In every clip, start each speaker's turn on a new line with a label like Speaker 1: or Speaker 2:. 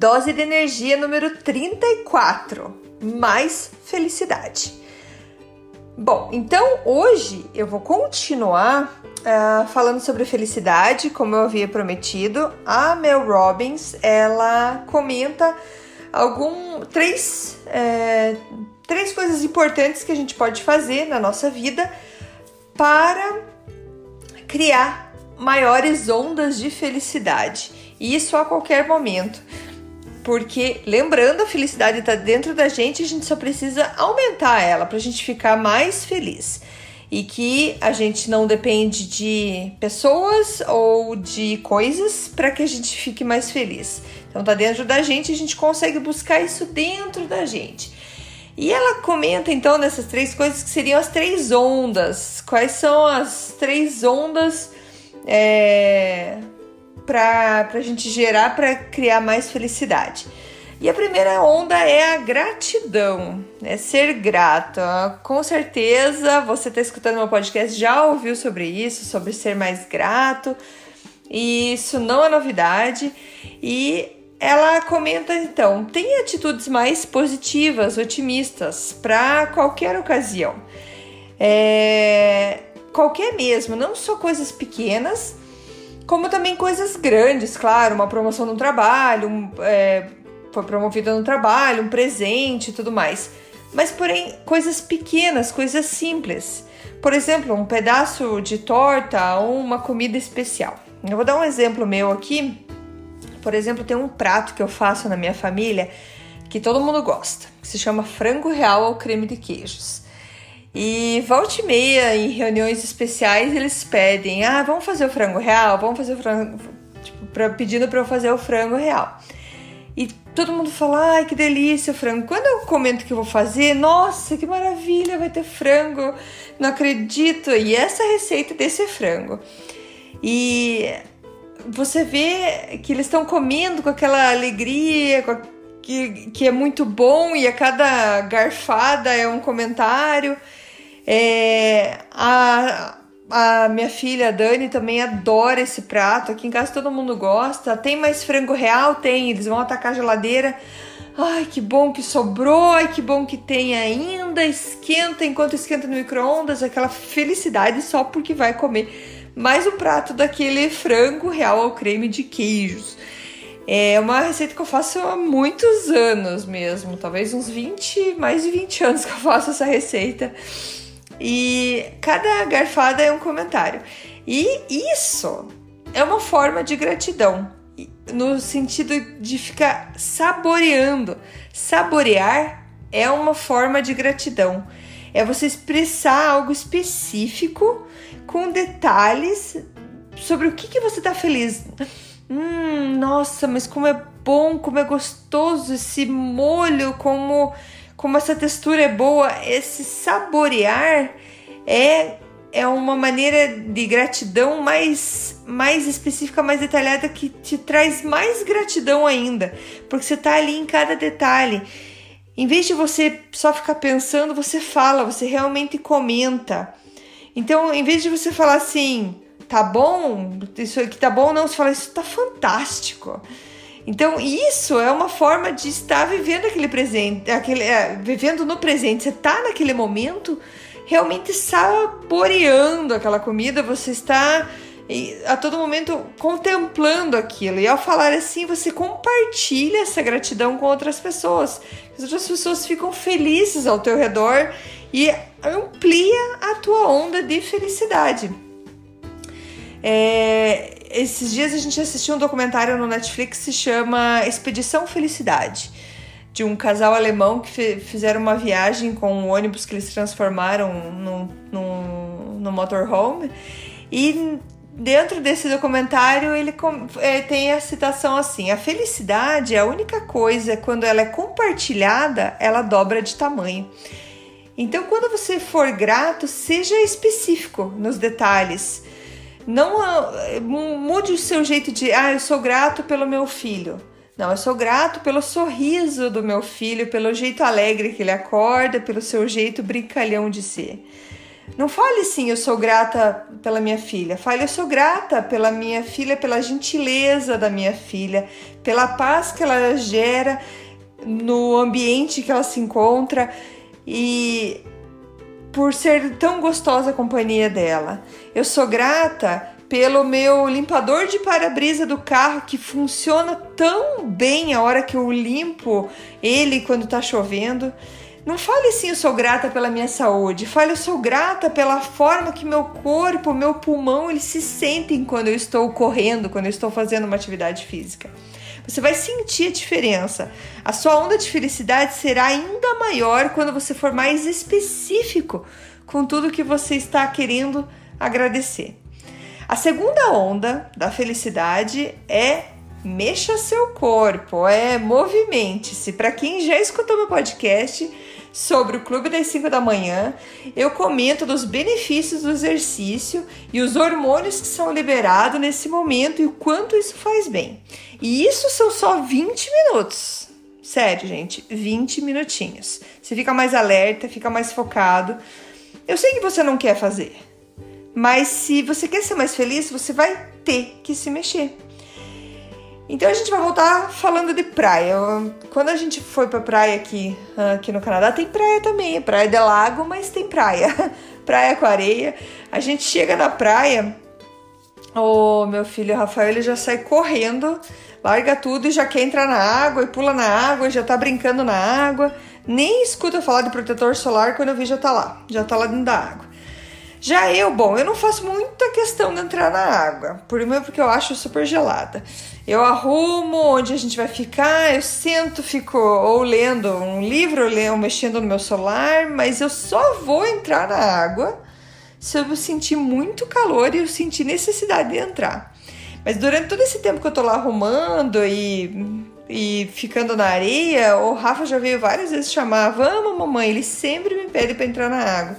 Speaker 1: Dose de energia número 34. Mais felicidade. Bom, então hoje eu vou continuar uh, falando sobre felicidade, como eu havia prometido. A Mel Robbins ela comenta algum três é, três coisas importantes que a gente pode fazer na nossa vida para criar maiores ondas de felicidade. E isso a qualquer momento. Porque, lembrando, a felicidade está dentro da gente, a gente só precisa aumentar ela para a gente ficar mais feliz. E que a gente não depende de pessoas ou de coisas para que a gente fique mais feliz. Então, tá dentro da gente, a gente consegue buscar isso dentro da gente. E ela comenta então nessas três coisas que seriam as três ondas. Quais são as três ondas é, para a gente gerar, para criar mais felicidade. E a primeira onda é a gratidão, é ser grato. Com certeza você está escutando meu podcast, já ouviu sobre isso, sobre ser mais grato, e isso não é novidade. E ela comenta então: tem atitudes mais positivas, otimistas para qualquer ocasião. É, qualquer mesmo, não só coisas pequenas, como também coisas grandes, claro, uma promoção no trabalho, um, é, foi promovida no trabalho, um presente e tudo mais. Mas, porém, coisas pequenas, coisas simples. Por exemplo, um pedaço de torta ou uma comida especial. Eu vou dar um exemplo meu aqui. Por exemplo, tem um prato que eu faço na minha família que todo mundo gosta, que se chama frango real ao creme de queijos. E volta e meia, em reuniões especiais, eles pedem: ah, vamos fazer o frango real? Vamos fazer o frango. Tipo, pra, pedindo para eu fazer o frango real. E todo mundo fala: ai, que delícia o frango. Quando eu comento que eu vou fazer, nossa, que maravilha, vai ter frango, não acredito. E essa receita desse frango. E você vê que eles estão comendo com aquela alegria, com a, que, que é muito bom, e a cada garfada é um comentário. É, a, a minha filha a Dani também adora esse prato. Aqui em casa todo mundo gosta. Tem mais frango real? Tem. Eles vão atacar a geladeira. Ai, que bom que sobrou. Ai, que bom que tem ainda. Esquenta enquanto esquenta no micro-ondas. Aquela felicidade só porque vai comer mais um prato daquele frango real ao creme de queijos. É uma receita que eu faço há muitos anos mesmo, talvez uns 20, mais de 20 anos que eu faço essa receita. E cada garfada é um comentário. E isso é uma forma de gratidão, no sentido de ficar saboreando. Saborear é uma forma de gratidão. É você expressar algo específico com detalhes sobre o que, que você está feliz. Hum, nossa, mas como é bom, como é gostoso esse molho, como como essa textura é boa, esse saborear é é uma maneira de gratidão mais, mais específica, mais detalhada que te traz mais gratidão ainda, porque você tá ali em cada detalhe. Em vez de você só ficar pensando, você fala, você realmente comenta. Então, em vez de você falar assim, tá bom, isso aqui tá bom, não, você fala, isso tá fantástico. Então, isso é uma forma de estar vivendo aquele presente, aquele, é, vivendo no presente. Você está naquele momento realmente saboreando aquela comida, você está a todo momento contemplando aquilo. E ao falar assim, você compartilha essa gratidão com outras pessoas. As outras pessoas ficam felizes ao teu redor e amplia a tua onda de felicidade. É, esses dias a gente assistiu um documentário no Netflix que se chama Expedição Felicidade, de um casal alemão que fizeram uma viagem com um ônibus que eles transformaram no motorhome. E dentro desse documentário ele é, tem a citação assim: a felicidade é a única coisa quando ela é compartilhada, ela dobra de tamanho. Então, quando você for grato, seja específico nos detalhes. Não ah, mude o seu jeito de, ah, eu sou grato pelo meu filho. Não, eu sou grato pelo sorriso do meu filho, pelo jeito alegre que ele acorda, pelo seu jeito brincalhão de ser. Não fale assim, eu sou grata pela minha filha. Fale, eu sou grata pela minha filha, pela gentileza da minha filha, pela paz que ela gera no ambiente que ela se encontra e por ser tão gostosa a companhia dela. Eu sou grata pelo meu limpador de para-brisa do carro que funciona tão bem a hora que eu limpo ele quando tá chovendo. Não fale assim, eu sou grata pela minha saúde. Fale, eu sou grata pela forma que meu corpo, meu pulmão, eles se sentem quando eu estou correndo, quando eu estou fazendo uma atividade física. Você vai sentir a diferença. A sua onda de felicidade será ainda maior quando você for mais específico com tudo que você está querendo agradecer. A segunda onda da felicidade é mexa seu corpo, é movimente-se. Para quem já escutou meu podcast sobre o Clube das 5 da manhã, eu comento dos benefícios do exercício e os hormônios que são liberados nesse momento e o quanto isso faz bem. E isso são só 20 minutos. Sério, gente, 20 minutinhos. Você fica mais alerta, fica mais focado. Eu sei que você não quer fazer, mas se você quer ser mais feliz, você vai ter que se mexer. Então a gente vai voltar falando de praia. Quando a gente foi pra praia aqui, aqui no Canadá, tem praia também, praia de lago, mas tem praia. praia com areia. A gente chega na praia, o meu filho Rafael ele já sai correndo, larga tudo e já quer entrar na água e pula na água, já tá brincando na água. Nem escuta falar de protetor solar quando eu vi já tá lá, já tá lá dentro da água. Já eu, bom, eu não faço muita questão de entrar na água, primeiro porque eu acho super gelada. Eu arrumo onde a gente vai ficar, eu sento, fico ou lendo um livro, ou mexendo no meu celular, mas eu só vou entrar na água se eu sentir muito calor e eu sentir necessidade de entrar. Mas durante todo esse tempo que eu tô lá arrumando e, e ficando na areia, o Rafa já veio várias vezes chamar: Vamos, mamãe. Ele sempre me pede para entrar na água.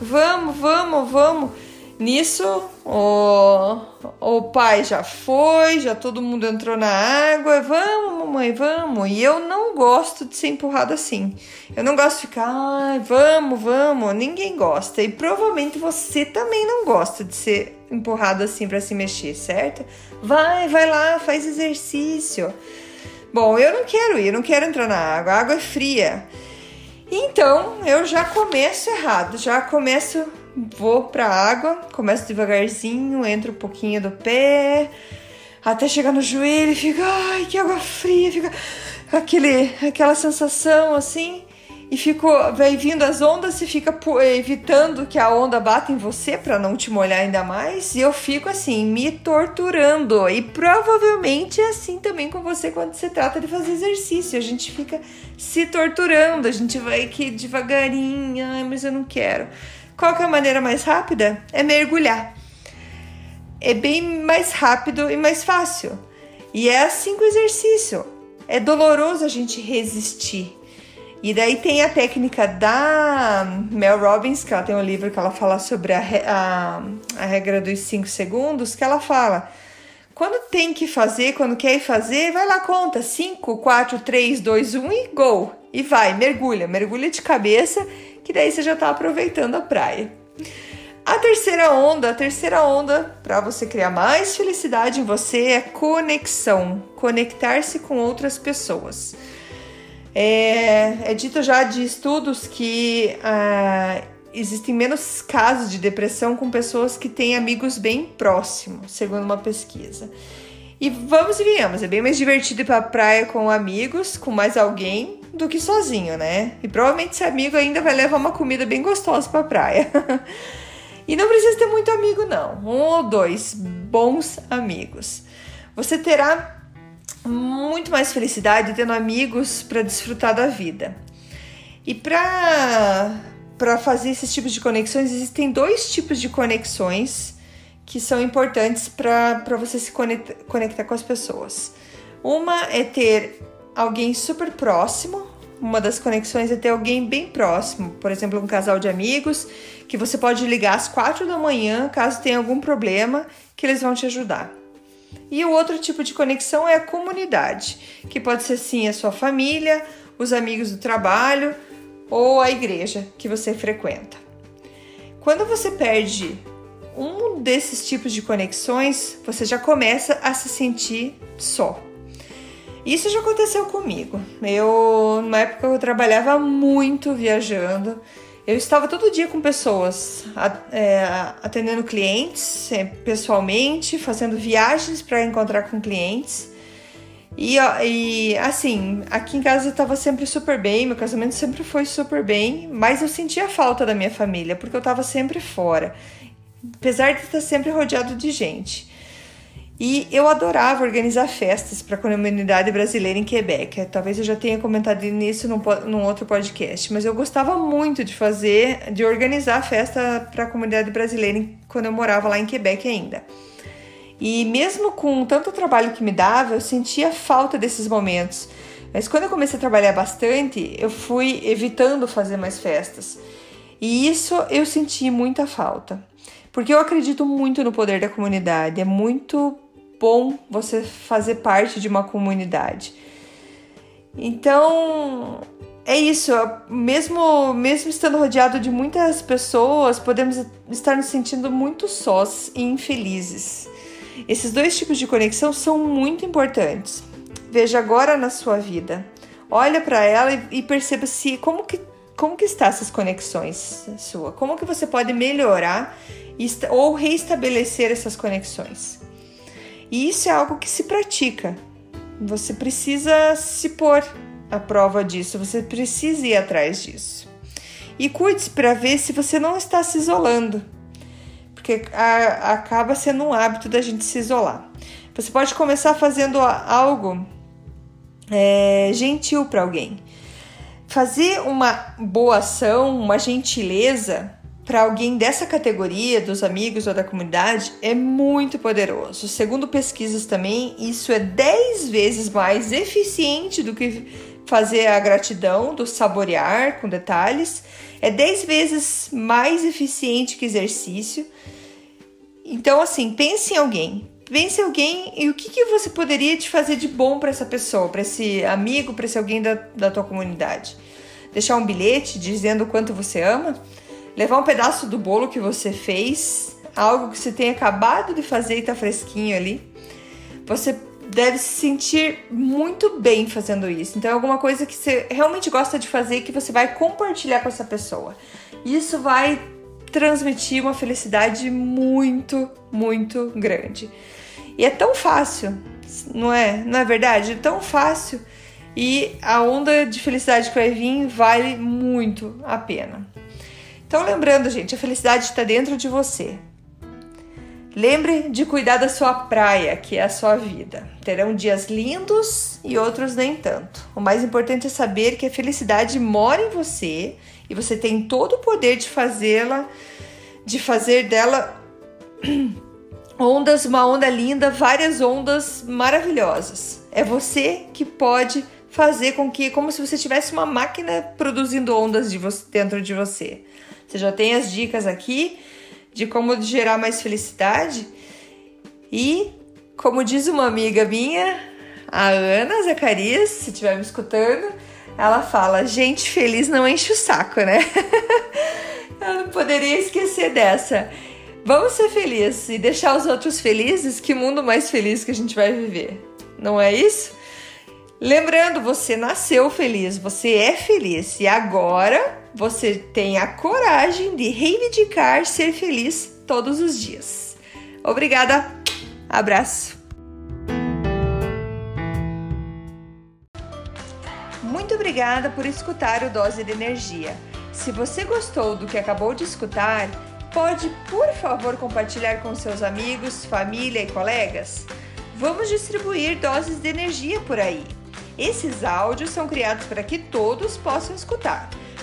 Speaker 1: Vamos, vamos, vamos. Nisso, o, o pai já foi, já todo mundo entrou na água. Vamos, mamãe, vamos. E eu não gosto de ser empurrado assim. Eu não gosto de ficar, ai, vamos, vamos. Ninguém gosta. E provavelmente você também não gosta de ser empurrado assim para se mexer, certo? Vai, vai lá, faz exercício. Bom, eu não quero ir, eu não quero entrar na água. A água é fria. Então eu já começo errado, já começo, vou pra água, começo devagarzinho, entro um pouquinho do pé, até chegar no joelho e fica, ai, que água fria, fica aquele, aquela sensação assim e fico, vai vindo as ondas e fica evitando que a onda bata em você para não te molhar ainda mais. E eu fico assim, me torturando. E provavelmente é assim também com você quando se trata de fazer exercício. A gente fica se torturando, a gente vai aqui devagarinho, mas eu não quero. Qual que é a maneira mais rápida? É mergulhar. É bem mais rápido e mais fácil. E é assim com o exercício. É doloroso a gente resistir e daí tem a técnica da Mel Robbins, que ela tem um livro que ela fala sobre a, a, a regra dos 5 segundos, que ela fala. Quando tem que fazer, quando quer fazer, vai lá, conta 5, 4, 3, 2, 1 e go! E vai, mergulha, mergulha de cabeça, que daí você já está aproveitando a praia. A terceira onda, a terceira onda para você criar mais felicidade em você é conexão, conectar-se com outras pessoas. É, é dito já de estudos que ah, existem menos casos de depressão com pessoas que têm amigos bem próximos, segundo uma pesquisa. E vamos e venhamos, é bem mais divertido ir pra praia com amigos, com mais alguém, do que sozinho, né? E provavelmente esse amigo ainda vai levar uma comida bem gostosa pra praia. e não precisa ter muito amigo, não. Um ou dois bons amigos. Você terá muito mais felicidade tendo amigos para desfrutar da vida. E para para fazer esses tipos de conexões, existem dois tipos de conexões que são importantes para você se conectar, conectar com as pessoas. Uma é ter alguém super próximo, uma das conexões é ter alguém bem próximo, por exemplo, um casal de amigos que você pode ligar às quatro da manhã caso tenha algum problema, que eles vão te ajudar. E o outro tipo de conexão é a comunidade, que pode ser sim a sua família, os amigos do trabalho ou a igreja que você frequenta. Quando você perde um desses tipos de conexões, você já começa a se sentir só. Isso já aconteceu comigo. Eu, na época, eu trabalhava muito viajando. Eu estava todo dia com pessoas, é, atendendo clientes é, pessoalmente, fazendo viagens para encontrar com clientes. E, e, assim, aqui em casa eu estava sempre super bem, meu casamento sempre foi super bem, mas eu sentia falta da minha família, porque eu estava sempre fora, apesar de estar sempre rodeado de gente. E eu adorava organizar festas para a comunidade brasileira em Quebec. Talvez eu já tenha comentado nisso num, num outro podcast, mas eu gostava muito de fazer, de organizar festa para a comunidade brasileira quando eu morava lá em Quebec ainda. E mesmo com tanto trabalho que me dava, eu sentia falta desses momentos. Mas quando eu comecei a trabalhar bastante, eu fui evitando fazer mais festas. E isso eu senti muita falta. Porque eu acredito muito no poder da comunidade. É muito bom você fazer parte de uma comunidade. Então, é isso, mesmo mesmo estando rodeado de muitas pessoas, podemos estar nos sentindo muito sós e infelizes. Esses dois tipos de conexão são muito importantes. Veja agora na sua vida. Olha para ela e, perceba se como que como que está essas conexões sua? Como que você pode melhorar ou reestabelecer essas conexões? E isso é algo que se pratica. Você precisa se pôr à prova disso, você precisa ir atrás disso. E cuide-se para ver se você não está se isolando, porque a, acaba sendo um hábito da gente se isolar. Você pode começar fazendo algo é, gentil para alguém. Fazer uma boa ação, uma gentileza, para alguém dessa categoria, dos amigos ou da comunidade, é muito poderoso. Segundo pesquisas também, isso é 10 vezes mais eficiente do que fazer a gratidão, do saborear com detalhes. É 10 vezes mais eficiente que exercício. Então, assim, pense em alguém. Pense em alguém e o que, que você poderia te fazer de bom para essa pessoa, para esse amigo, para esse alguém da, da tua comunidade. Deixar um bilhete dizendo o quanto você ama levar um pedaço do bolo que você fez, algo que você tem acabado de fazer e tá fresquinho ali. Você deve se sentir muito bem fazendo isso. Então é alguma coisa que você realmente gosta de fazer que você vai compartilhar com essa pessoa. Isso vai transmitir uma felicidade muito, muito grande. E é tão fácil, não é? Não é verdade? É tão fácil e a onda de felicidade que vai vir vale muito a pena. Então, lembrando, gente, a felicidade está dentro de você. Lembre de cuidar da sua praia, que é a sua vida. Terão dias lindos e outros nem tanto. O mais importante é saber que a felicidade mora em você e você tem todo o poder de fazê-la, de fazer dela ondas, uma onda linda, várias ondas maravilhosas. É você que pode fazer com que, como se você tivesse uma máquina produzindo ondas de você, dentro de você. Você já tem as dicas aqui de como gerar mais felicidade. E, como diz uma amiga minha, a Ana Zacarias, se estiver me escutando, ela fala: gente feliz não enche o saco, né? Eu não poderia esquecer dessa. Vamos ser felizes e deixar os outros felizes, que mundo mais feliz que a gente vai viver. Não é isso? Lembrando, você nasceu feliz, você é feliz e agora você tem a coragem de reivindicar ser feliz todos os dias. Obrigada, abraço. Muito obrigada por escutar o Dose de Energia. Se você gostou do que acabou de escutar, pode, por favor, compartilhar com seus amigos, família e colegas? Vamos distribuir doses de energia por aí. Esses áudios são criados para que todos possam escutar